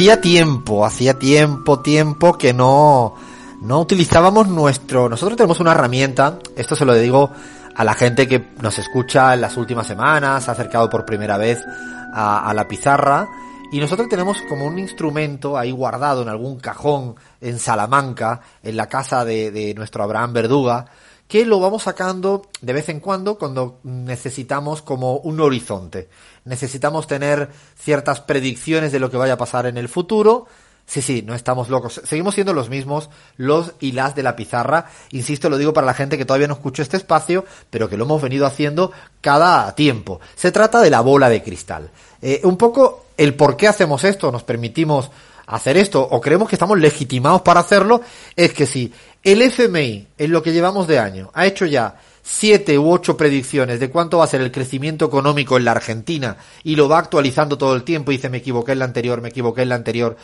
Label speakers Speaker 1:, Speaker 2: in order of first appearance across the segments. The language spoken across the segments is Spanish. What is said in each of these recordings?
Speaker 1: hacía tiempo, hacía tiempo, tiempo que no, no utilizábamos nuestro... Nosotros tenemos una herramienta, esto se lo digo a la gente que nos escucha en las últimas semanas, ha acercado por primera vez a, la pizarra, y nosotros tenemos como un instrumento ahí guardado en algún cajón en Salamanca, en la casa de, de nuestro Abraham Verduga, que lo vamos sacando de vez en cuando cuando necesitamos como un horizonte. Necesitamos tener ciertas predicciones de lo que vaya a pasar en el futuro. Sí, sí, no estamos locos. Seguimos siendo los mismos, los y las de la pizarra. Insisto, lo digo para la gente que todavía no escuchó este espacio, pero que lo hemos venido haciendo cada tiempo. Se trata de la bola de cristal. Eh, un poco el por qué hacemos esto, nos permitimos hacer esto o creemos que estamos legitimados para hacerlo, es que si el FMI, en lo que llevamos de año, ha hecho ya siete u ocho predicciones de cuánto va a ser el crecimiento económico en la Argentina y lo va actualizando todo el tiempo y dice me equivoqué en la anterior, me equivoqué en la anterior.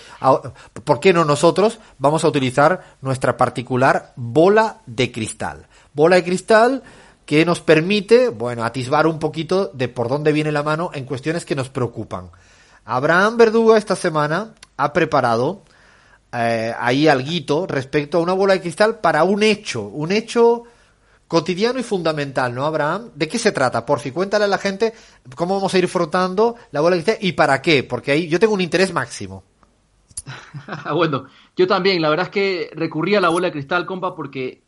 Speaker 1: ¿Por qué no nosotros vamos a utilizar nuestra particular bola de cristal? Bola de cristal que nos permite, bueno, atisbar un poquito de por dónde viene la mano en cuestiones que nos preocupan. Abraham Verduga esta semana ha preparado eh, ahí alguito respecto a una bola de cristal para un hecho, un hecho cotidiano y fundamental, ¿no, Abraham? ¿De qué se trata? Por si cuéntale a la gente cómo vamos a ir frotando la bola de cristal y para qué, porque ahí yo tengo un interés máximo.
Speaker 2: bueno, yo también, la verdad es que recurrí a la bola de cristal, compa, porque,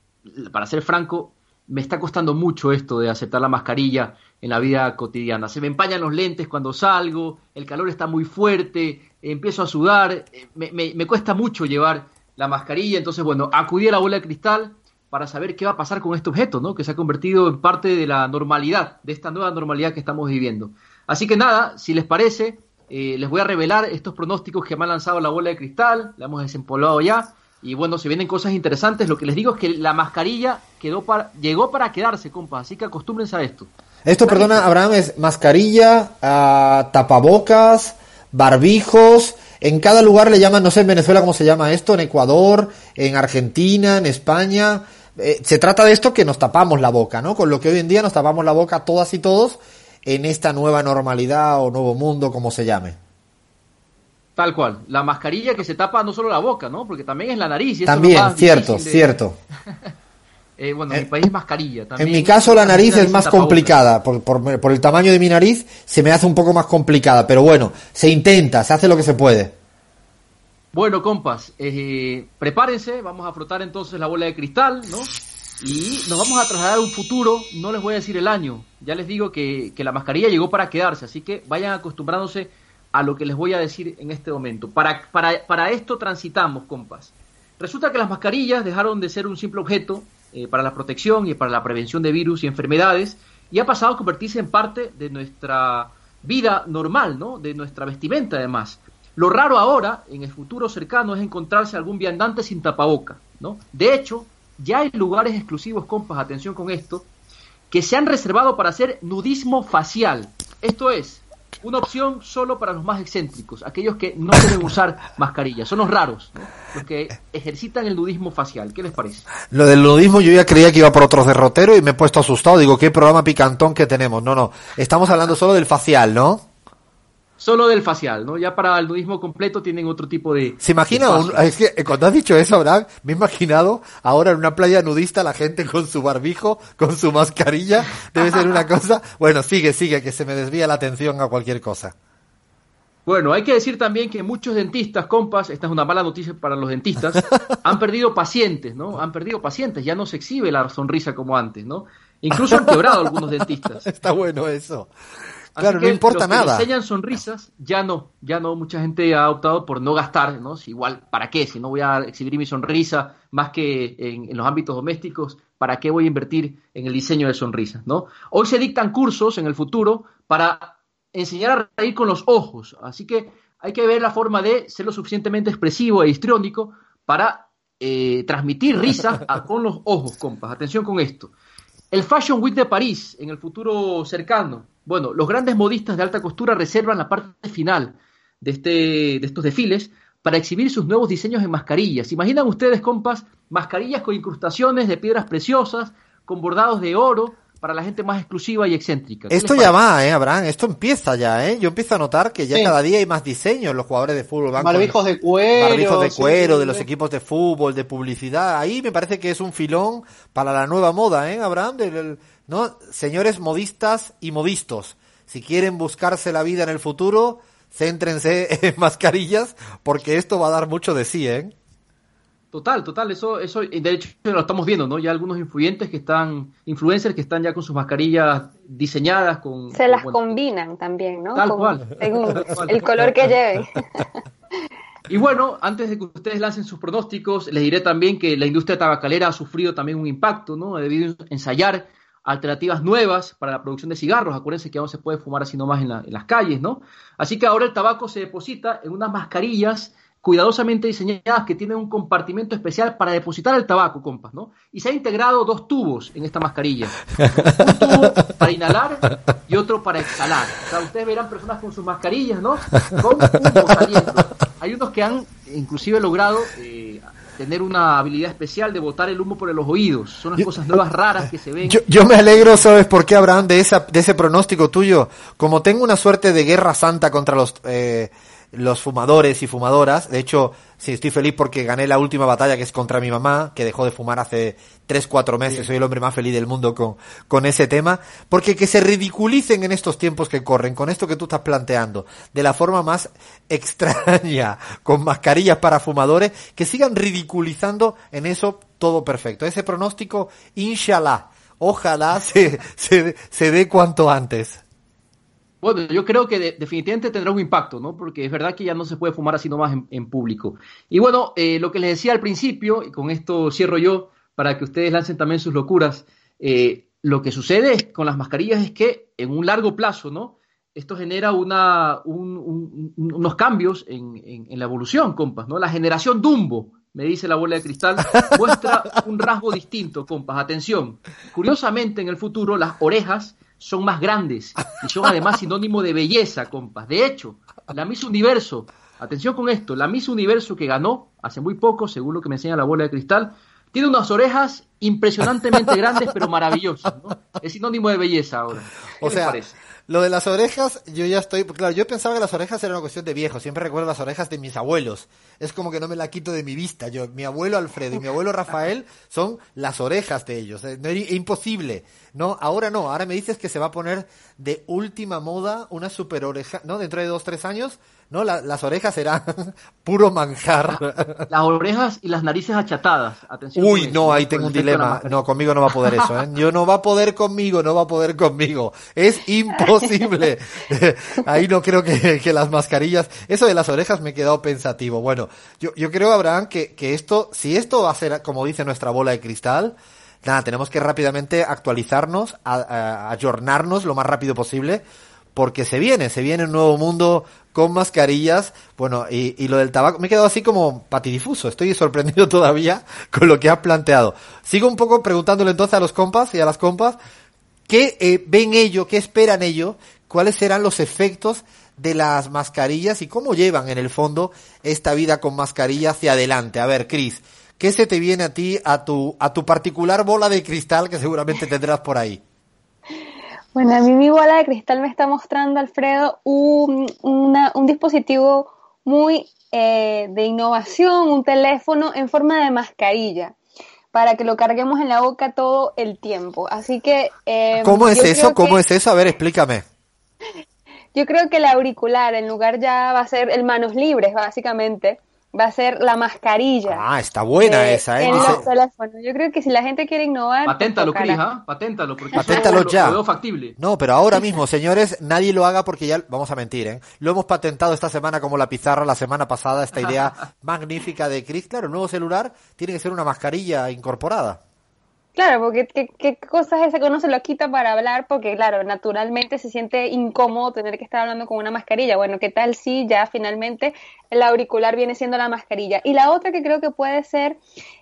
Speaker 2: para ser franco, me está costando mucho esto de aceptar la mascarilla en la vida cotidiana. Se me empañan los lentes cuando salgo, el calor está muy fuerte, empiezo a sudar, eh, me, cuesta mucho llevar la mascarilla, entonces bueno, acudí a la bola de cristal para saber qué va a pasar con este objeto, ¿no? que se ha convertido en parte de la normalidad, de esta nueva normalidad que estamos viviendo. Así que nada, si les parece, eh, les voy a revelar estos pronósticos que me ha lanzado la bola de cristal, la hemos desempolvado ya, y bueno, se vienen cosas interesantes, lo que les digo es que la mascarilla quedó para, llegó para quedarse, compa, así que acostúmbrense a esto.
Speaker 1: Esto, perdona, Abraham, es mascarilla, ah, tapabocas, barbijos. En cada lugar le llaman, no sé en Venezuela cómo se llama esto, en Ecuador, en Argentina, en España. Eh, se trata de esto que nos tapamos la boca, ¿no? Con lo que hoy en día nos tapamos la boca todas y todos en esta nueva normalidad o nuevo mundo, como se llame.
Speaker 2: Tal cual. La mascarilla que se tapa no solo la boca, ¿no? Porque también es la nariz.
Speaker 1: también, cierto, cierto.
Speaker 2: Eh, bueno, en mi país es mascarilla.
Speaker 1: en mi caso la nariz es más complicada, por, por, el tamaño de mi nariz se me hace un poco más complicada, pero bueno, se intenta, se hace lo que se puede.
Speaker 2: Bueno, compas, eh, prepárense, vamos a frotar entonces la bola de cristal, ¿no? Y nos vamos a trasladar a un futuro, no les voy a decir el año, ya les digo que, que la mascarilla llegó para quedarse, así que vayan acostumbrándose a lo que les voy a decir en este momento. Para, para, para esto transitamos, compas. Resulta que las mascarillas dejaron de ser un simple objeto eh, para la protección y para la prevención de virus y enfermedades y ha pasado a convertirse en parte de nuestra vida normal, ¿no? De nuestra vestimenta además. Lo raro ahora, en el futuro cercano, es encontrarse algún viandante sin tapaboca, ¿no? De hecho, ya hay lugares exclusivos, compas, atención con esto, que se han reservado para hacer nudismo facial. Esto es, una opción solo para los más excéntricos, aquellos que no deben usar mascarilla, son los raros, los que ejercitan el nudismo facial. ¿Qué les parece?
Speaker 1: Lo del nudismo yo ya creía que iba por otros derroteros y me he puesto asustado. Digo, qué programa picantón que tenemos. No, no, estamos hablando solo del facial, ¿no?
Speaker 2: Solo del facial, ¿no? Ya para el nudismo completo tienen otro tipo de...
Speaker 1: ¿Se imagina? es que eh, cuando has dicho eso, Abraham, me he imaginado ahora en una playa nudista la gente con su barbijo, con su mascarilla, debe ser una cosa... Bueno, sigue, sigue, que se me desvía la atención a cualquier cosa.
Speaker 2: Bueno, hay que decir también que muchos dentistas, compas, esta es una mala noticia para los dentistas, han perdido pacientes, ¿no? Han perdido pacientes, ya no se exhibe la sonrisa como antes, ¿no? Incluso han quebrado algunos dentistas.
Speaker 1: Está bueno eso claro, no importa
Speaker 2: los
Speaker 1: nada.
Speaker 2: Que enseñan sonrisas, ya no, ya no, mucha gente ha optado por no gastar, ¿no? igual, ¿para qué? Si no voy a exhibir mi sonrisa más que en, los ámbitos domésticos, ¿para qué voy a invertir en el diseño de sonrisas, ¿no? Hoy se dictan cursos en el futuro para enseñar a reír con los ojos, así que hay que ver la forma de ser lo suficientemente expresivo e histriónico para eh, transmitir risa con los ojos, compas. Atención con esto. El Fashion Week de París, en el futuro cercano, bueno, los grandes modistas de alta costura reservan la parte final de, este, de estos desfiles para exhibir sus nuevos diseños en mascarillas. ¿Imaginan ustedes, compas, mascarillas con incrustaciones de piedras preciosas, con bordados de oro, para la gente más exclusiva y excéntrica.
Speaker 1: Esto ya va, eh, Abraham, esto empieza ya, eh. Yo empiezo a notar que ya cada día hay más diseños, los jugadores de fútbol
Speaker 3: van Barbijos de cuero.
Speaker 1: Barbijos de cuero, de los equipos de fútbol, de publicidad. Ahí me parece que es un filón para la nueva moda, eh, Abraham, ¿no? Señores modistas y modistos, si quieren buscarse la vida en el futuro, céntrense en mascarillas, porque esto va a dar mucho de sí, eh.
Speaker 2: Total, total, eso, eso, de hecho lo estamos viendo, ¿no? Ya algunos influyentes que están, influencers que están ya con sus mascarillas diseñadas con...
Speaker 4: Se las combinan también, ¿no?
Speaker 2: Tal cual.
Speaker 4: el color que lleven.
Speaker 2: Y bueno, antes de que ustedes lancen sus pronósticos, les diré también que la industria tabacalera ha sufrido también un impacto, ¿no? Ha debido ensayar alternativas nuevas para la producción de cigarros. Acuérdense que no se puede fumar así nomás en, en las calles, ¿no? Así que ahora el tabaco se deposita en unas mascarillas cuidadosamente diseñadas que tienen un compartimento especial para depositar el tabaco, compas, ¿no? Y se ha integrado dos tubos en esta mascarilla. Un tubo para inhalar y otro para exhalar. O sea, ustedes verán personas con sus mascarillas, ¿no? Con humo saliendo. Hay unos que han inclusive logrado eh, tener una habilidad especial de botar el humo por los oídos. Son las cosas nuevas raras que se ven.
Speaker 1: Yo, me alegro, ¿sabes por qué, Abraham, de, esa, de ese pronóstico tuyo? Como tengo una suerte de guerra santa contra los... Eh, los fumadores y fumadoras. De hecho, sí, estoy feliz porque gané la última batalla que es contra mi mamá, que dejó de fumar hace 3, 4 meses. Soy el hombre más feliz del mundo con, con ese tema. Porque que se ridiculicen en estos tiempos que corren, con esto que tú estás planteando, de la forma más extraña, con mascarillas para fumadores, que sigan ridiculizando en eso todo perfecto. Ese pronóstico, inshallah, ojalá se, se, se dé cuanto antes.
Speaker 2: Bueno, yo creo que definitivamente tendrá un impacto, ¿no? Porque es verdad que ya no se puede fumar así nomás en, público. Y bueno, eh, lo que les decía al principio, y con esto cierro yo, para que ustedes lancen también sus locuras, eh, lo que sucede con las mascarillas es que en un largo plazo, ¿no? Esto genera una, unos cambios en, en, la evolución, compas, ¿no? La generación Dumbo, me dice la bola de cristal, muestra un rasgo distinto, compas. Atención, curiosamente en el futuro las orejas son más grandes y son además sinónimo de belleza, compas. De hecho, la Miss Universo, atención con esto, la Miss Universo que ganó hace muy poco, según lo que me enseña la bola de cristal, tiene unas orejas impresionantemente grandes pero maravillosas, ¿no? Es sinónimo de belleza ahora.
Speaker 1: o sea, lo de las orejas, yo ya estoy, claro, yo pensaba que las orejas eran una cuestión de viejo, siempre recuerdo las orejas de mis abuelos. Es como que no me la quito de mi vista. Yo, mi abuelo Alfredo y mi abuelo Rafael son las orejas de ellos. Es imposible. No, ahora no, ahora me dices que se va a poner de última moda una super oreja, ¿no? Dentro de dos, tres años, ¿no? las orejas serán puro manjar.
Speaker 2: Las orejas y las narices achatadas. Atención
Speaker 1: Uy, no, ahí tengo un dilema. No, conmigo no va a poder eso, ¿eh? Yo no va a poder conmigo, no va a poder conmigo. Es imposible. ahí no creo que, que, las mascarillas, eso de las orejas me he quedado pensativo. Bueno, yo, yo creo, Abraham, que, que esto, si esto va a ser, como dice nuestra bola de cristal, nada, tenemos que rápidamente actualizarnos, a, ayornarnos lo más rápido posible, porque se viene, se viene un nuevo mundo con mascarillas, bueno, y, y, lo del tabaco, me he quedado así como patidifuso, estoy sorprendido todavía con lo que ha planteado. Sigo un poco preguntándole entonces a los compas y a las compas, ¿qué eh, ven ellos, qué esperan ellos, cuáles serán los efectos de las mascarillas y cómo llevan en el fondo esta vida con mascarilla hacia adelante? A ver, Cris, ¿Qué se te viene a ti, a tu, a tu particular bola de cristal que seguramente tendrás por ahí?
Speaker 4: Bueno, a mí mi bola de cristal me está mostrando, Alfredo, un, un dispositivo muy eh, de innovación, un teléfono en forma de mascarilla para que lo carguemos en la boca todo el tiempo. Así que...
Speaker 1: Eh, ¿Cómo es eso? ¿Cómo es eso? A ver, explícame.
Speaker 4: Yo creo que el auricular en lugar ya va a ser el manos libres, básicamente va a ser la mascarilla.
Speaker 1: Ah, está buena esa, ¿eh?
Speaker 4: Yo creo que si la gente quiere innovar.
Speaker 2: Paténtalo, Cris, ¿ah? Paténtalo, porque
Speaker 1: Paténtalo ya.
Speaker 2: Lo factible.
Speaker 1: No, pero ahora mismo, señores, nadie lo haga porque ya. Vamos a mentir, ¿eh? Lo hemos patentado esta semana como la pizarra, la semana pasada, esta idea magnífica de Chris. Claro, el nuevo celular tiene que ser una mascarilla incorporada.
Speaker 4: Claro, porque ¿qué, qué cosas esa que uno se lo quita para hablar? Porque, claro, naturalmente se siente incómodo tener que estar hablando con una mascarilla. Bueno, ¿qué tal si ya finalmente el auricular viene siendo la mascarilla? Y la otra que creo que puede ser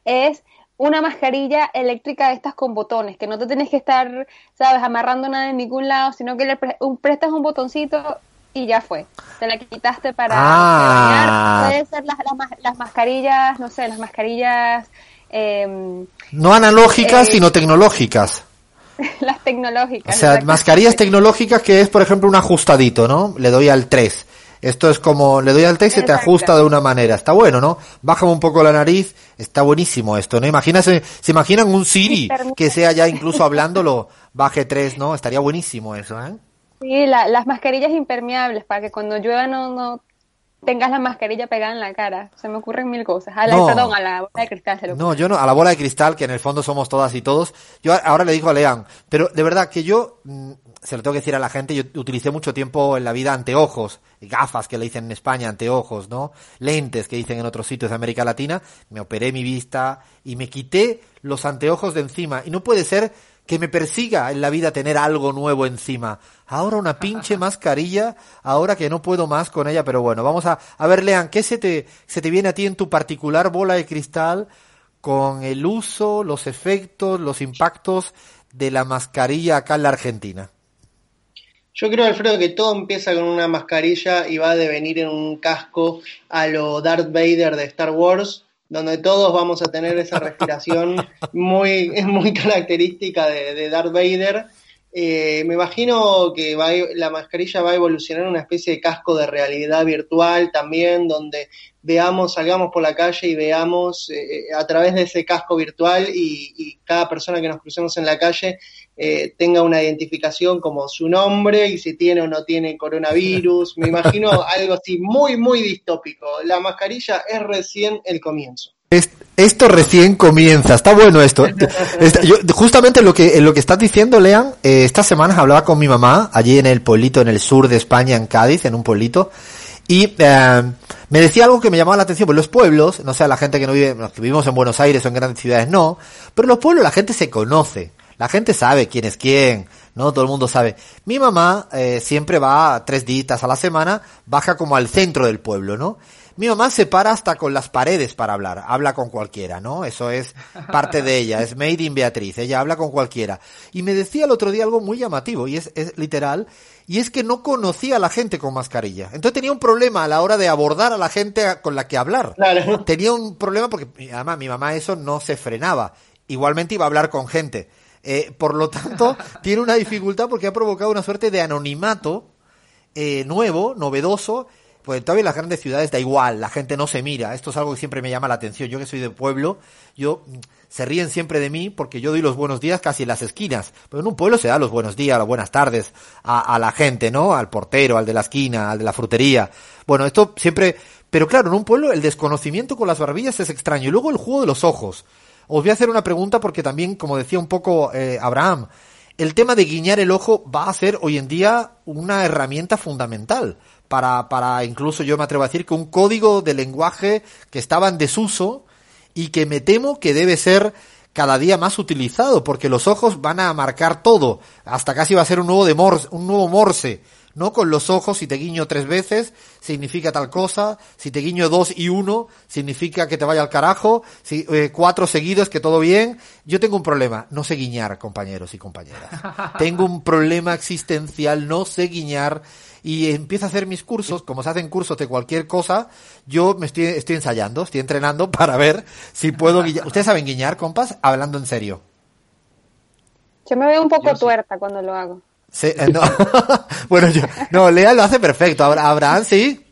Speaker 4: es una mascarilla eléctrica de estas con botones, que no te tienes que estar, sabes, amarrando nada en ningún lado, sino que le prestas un botoncito y ya fue. Te la quitaste para...
Speaker 1: Ah.
Speaker 4: Puede ser las, las mascarillas, no sé, las mascarillas
Speaker 1: Em, no analógicas, eh, sino tecnológicas.
Speaker 4: las tecnológicas.
Speaker 1: O sea, mascarillas tecnológicas que es, por ejemplo, un ajustadito, ¿no? Le doy al 3. Esto es como, le doy al 3 y te ajusta de una manera. Está bueno, ¿no? Bájame un poco la nariz. Está buenísimo esto, ¿no? Imagínase, se imaginan un Siri que sea ya incluso hablándolo, baje 3, ¿no? Estaría buenísimo eso, ¿eh?
Speaker 4: Sí, las mascarillas impermeables para que cuando llueva no, no tengas la mascarilla pegada en la cara. Se me ocurren mil cosas. A la, Perdón, a la bola de cristal. Se lo
Speaker 1: no, yo no, a la bola de cristal, que en el fondo somos todas y todos. Yo ahora le digo a Lean, pero de verdad que yo, mm, se lo tengo que decir a la gente, yo utilicé mucho tiempo en la vida anteojos, gafas que le dicen en España, anteojos, ¿no? Lentes que dicen en otros sitios de América Latina. Me operé mi vista y me quité los anteojos de encima. Y no puede ser que me persiga en la vida tener algo nuevo encima. Ahora una pinche mascarilla, ahora que no puedo más con ella, pero bueno, vamos a, a ver, Lean, ¿qué se te, se te viene a ti en tu particular bola de cristal con el uso, los efectos, los impactos de la mascarilla acá en la Argentina?
Speaker 3: Yo creo, Alfredo, que todo empieza con una mascarilla y va a devenir en un casco a lo Darth Vader de Star Wars, donde todos vamos a tener esa respiración muy, muy característica de, Darth Vader. Eh, me imagino que la mascarilla va a evolucionar una especie de casco de realidad virtual también, donde veamos, salgamos por la calle y veamos eh, a través de ese casco virtual y, y, cada persona que nos crucemos en la calle eh, tenga una identificación como su nombre y si tiene o no tiene coronavirus. Me imagino algo así muy, muy distópico. La mascarilla es recién el comienzo.
Speaker 1: Esto recién comienza, está bueno esto. justamente lo que, lo que estás diciendo, Lean, eh, estas semanas hablaba con mi mamá, allí en el pueblito, en el sur de España, en Cádiz, en un pueblito, y eh, me decía algo que me llamaba la atención, pues los pueblos, no sé, la gente que no vive, que vivimos en Buenos Aires o en grandes ciudades no, pero los pueblos la gente se conoce. La gente sabe quién es quién, ¿no? Todo el mundo sabe. Mi mamá eh, siempre va tres días a la semana, baja como al centro del pueblo, ¿no? Mi mamá se para hasta con las paredes para hablar, habla con cualquiera, ¿no? Eso es parte de ella, es made in Beatriz, ella habla con cualquiera. Y me decía el otro día algo muy llamativo, y es, es literal, y es que no conocía a la gente con mascarilla. Entonces tenía un problema a la hora de abordar a la gente con la que hablar. Tenía un problema porque, además, mi mamá eso no se frenaba. Igualmente iba a hablar con gente eh, por lo tanto, tiene una dificultad porque ha provocado una suerte de anonimato eh, nuevo, novedoso. Pues todavía en las grandes ciudades da igual, la gente no se mira. Esto es algo que siempre me llama la atención. Yo que soy de pueblo, yo mm, se ríen siempre de mí porque yo doy los buenos días casi en las esquinas. Pero en un pueblo se da los buenos días, las buenas tardes a, a la gente, ¿no? Al portero, al de la esquina, al de la frutería. Bueno, esto siempre, pero claro, en un pueblo el desconocimiento con las barbillas es extraño. Y luego el juego de los ojos. Os voy a hacer una pregunta porque también, como decía un poco eh, Abraham, el tema de guiñar el ojo va a ser hoy en día una herramienta fundamental para, para incluso yo me atrevo a decir que un código de lenguaje que estaba en desuso y que me temo que debe ser cada día más utilizado porque los ojos van a marcar todo. Hasta casi va a ser un nuevo morse, un nuevo morse ¿no? Con los ojos, si te guiño tres veces, significa tal cosa, si te guiño dos y uno, significa que te vaya al carajo, si eh, cuatro seguidos, que todo bien. Yo tengo un problema, no sé guiñar, compañeros y compañeras. tengo un problema existencial, no sé guiñar, y empiezo a hacer mis cursos, como se hacen cursos de cualquier cosa, yo me estoy, estoy ensayando, estoy entrenando para ver si puedo guiñar. ¿Ustedes saben guiñar, compas? Hablando en serio.
Speaker 4: Yo me veo un poco tuerta cuando lo hago.
Speaker 1: Sí, eh, no. bueno, yo, no, Lea lo hace perfecto. Abraham, sí.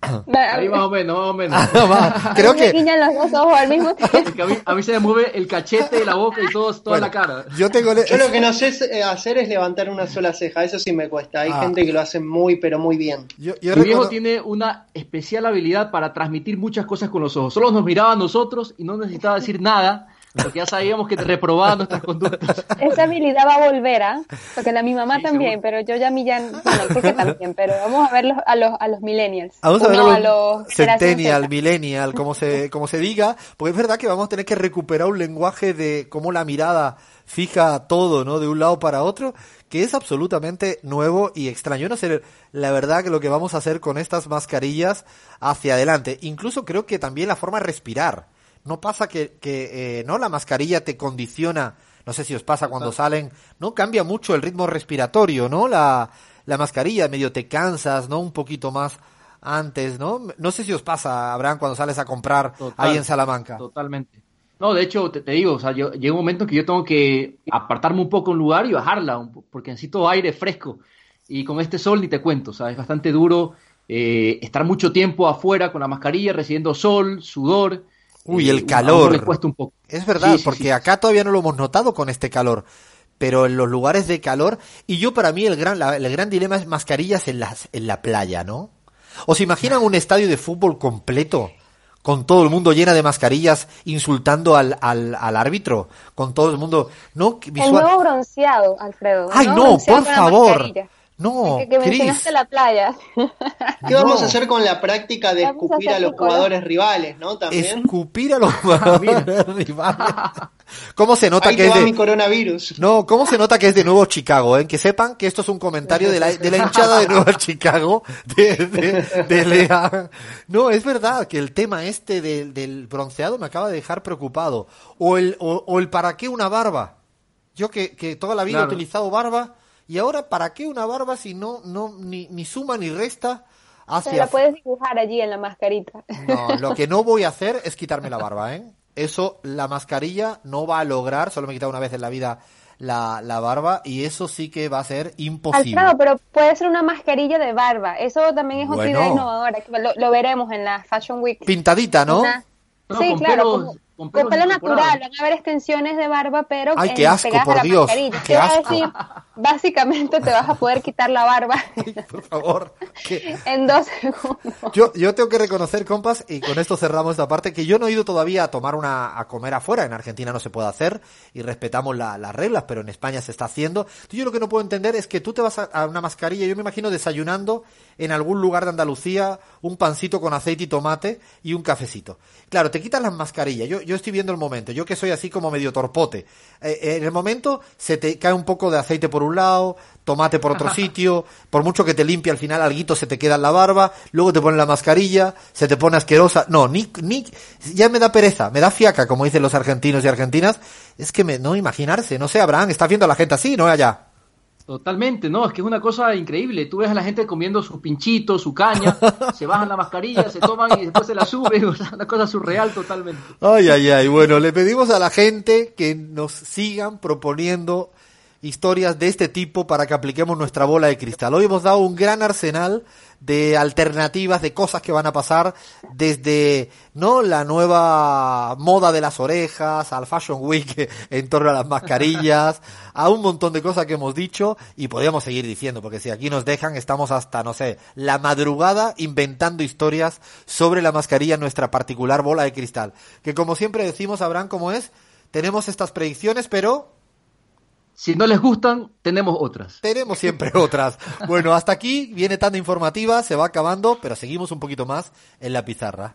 Speaker 2: Ahí más o menos, más o menos.
Speaker 1: Ah, creo que.
Speaker 4: los dos ojos al mismo tiempo.
Speaker 2: A mí, a, mí, se me mueve el cachete, la boca y todo, toda la cara.
Speaker 3: Yo, tengo yo lo que no sé eh, hacer es levantar una sola ceja. Eso sí me cuesta. Hay ah. gente que lo hace muy, pero muy bien.
Speaker 2: Yo, Mi viejo tiene una especial habilidad para transmitir muchas cosas con los ojos. Solo nos miraba a nosotros y no necesitaba decir nada porque ya sabíamos que te reprobaban nuestras conductas.
Speaker 4: Esa habilidad va a volver, ¿ah? Porque la mi mamá también, pero yo ya mi ya, bueno, que también, pero vamos a ver a los, a los millennials.
Speaker 1: Vamos a ver a los, centennial, millennial, como se, como se diga, porque es verdad que vamos a tener que recuperar un lenguaje de cómo la mirada fija todo, ¿no? De un lado para otro, que es absolutamente nuevo y extraño. no sé la verdad que lo que vamos a hacer con estas mascarillas hacia adelante. Incluso creo que también la forma de respirar no pasa que, que eh, no la mascarilla te condiciona, no sé si os pasa cuando salen, no cambia mucho el ritmo respiratorio, ¿no? La, la mascarilla medio te cansas, ¿no? Un poquito más antes, ¿no? No sé si os pasa, Abraham, cuando sales a comprar ahí en Salamanca.
Speaker 2: Totalmente. No, de hecho, te, te digo, o sea, yo, llega un momento en que yo tengo que apartarme un poco un lugar y bajarla, un porque necesito aire fresco. Y con este sol ni te cuento, o sea, es bastante duro eh, estar mucho tiempo afuera con la mascarilla, recibiendo sol, sudor.
Speaker 1: Uy, el calor.
Speaker 2: cuesta un poco.
Speaker 1: Es verdad,
Speaker 2: Sí,
Speaker 1: porque
Speaker 2: sí.
Speaker 1: acá todavía no lo hemos notado con este calor. Pero en los lugares de calor, y yo para mí el gran, la- el gran dilema es mascarillas en, las, en la playa, ¿no? ¿Os imaginan un estadio de fútbol completo? Con todo el mundo llena de mascarillas, insultando al, al, al árbitro, con todo el mundo, ¿no?
Speaker 4: El nuevo bronceado, Alfredo.
Speaker 1: Ay, no, por favor.
Speaker 4: mascarilla.
Speaker 1: No,
Speaker 4: que, que mencionaste la playa.
Speaker 3: ¿Qué vamos
Speaker 1: No.
Speaker 3: a hacer con la práctica de
Speaker 4: Vamos
Speaker 3: escupir a los jugadores rivales, no? También.
Speaker 1: Escupir a los jugadores rivales. ¿Cómo se nota
Speaker 3: Ahí
Speaker 1: que es de,
Speaker 3: mi coronavirus.
Speaker 1: No, ¿cómo se nota que es de nuevo Chicago? Eh? Que sepan que esto es un comentario de la, de la hinchada de Nueva Chicago, de, de, de Lea. No, es verdad que el tema este del, del bronceado me acaba de dejar preocupado. O el, o, o el para qué una barba. Yo que, que toda la vida
Speaker 2: Claro.
Speaker 1: he utilizado barba, y ahora para qué una barba si no, no ni, ni suma ni resta
Speaker 4: Se la
Speaker 1: hacia...
Speaker 4: puedes dibujar allí en la mascarita.
Speaker 1: No, lo que no voy a hacer es quitarme la barba, ¿eh? Eso la mascarilla no va a lograr, solo me he quitado una vez en la vida la, la barba y eso sí que va a ser imposible.
Speaker 4: Alfredo, pero puede ser una mascarilla de barba. Eso también es otra
Speaker 1: Bueno.
Speaker 4: idea innovadora. Lo, lo veremos en la Fashion Week.
Speaker 1: Pintadita, ¿no?
Speaker 4: Una-
Speaker 2: No,
Speaker 4: sí,
Speaker 2: con
Speaker 4: claro, como-
Speaker 2: con
Speaker 4: con
Speaker 2: pelos
Speaker 4: pelo natural. Van a haber extensiones de barba, pero
Speaker 1: Ay, qué asco,
Speaker 4: pegadas
Speaker 1: por
Speaker 4: a la
Speaker 1: Dios, qué asco.
Speaker 4: decir, básicamente te vas a poder quitar la barba
Speaker 1: Por favor.
Speaker 4: en dos segundos.
Speaker 1: Yo, yo tengo que reconocer, compas, y con esto cerramos esta parte, que yo no he ido todavía a tomar una, a comer afuera. En Argentina no se puede hacer y respetamos la- las reglas, pero en España se está haciendo. Yo lo que no puedo entender es que tú te vas a, a una mascarilla, yo me imagino desayunando en algún lugar de Andalucía, un pancito con aceite y tomate y un cafecito. Claro, te quitas las mascarillas. Yo, yo estoy viendo el momento. Yo que soy así como medio torpote. Eh, eh, en el momento se te cae un poco de aceite por un lado, tomate por otro sitio, por mucho que te limpie al final alguito se te queda en la barba, luego te ponen la mascarilla, se te pone asquerosa. No, ni, ni, ya me da pereza, me da fiaca, como dicen los argentinos y argentinas. Es que me, no imaginarse, no sé, Abraham, estás viendo a la gente así, ¿no? Allá.
Speaker 2: Totalmente, no, es que es una cosa increíble. Tú ves a la gente comiendo su pinchito, su caña, se bajan la mascarilla, se toman y después se la suben, o sea, una cosa surreal totalmente.
Speaker 1: Ay, ay, ay. Bueno, le pedimos a la gente que nos sigan proponiendo historias de este tipo para que apliquemos nuestra bola de cristal. Hoy hemos dado un gran arsenal de alternativas, de cosas que van a pasar desde no la nueva moda de las orejas, al Fashion Week en torno a las mascarillas, a un montón de cosas que hemos dicho y podríamos seguir diciendo, porque si aquí nos dejan estamos hasta, no sé, la madrugada inventando historias sobre la mascarilla nuestra particular bola de cristal. Que como siempre decimos, Abraham, como es, tenemos estas predicciones, pero
Speaker 2: Si no les gustan, tenemos otras.
Speaker 1: tenemos siempre otras. Bueno, hasta aquí viene tan informativa, se va acabando, pero seguimos un poquito más en la pizarra.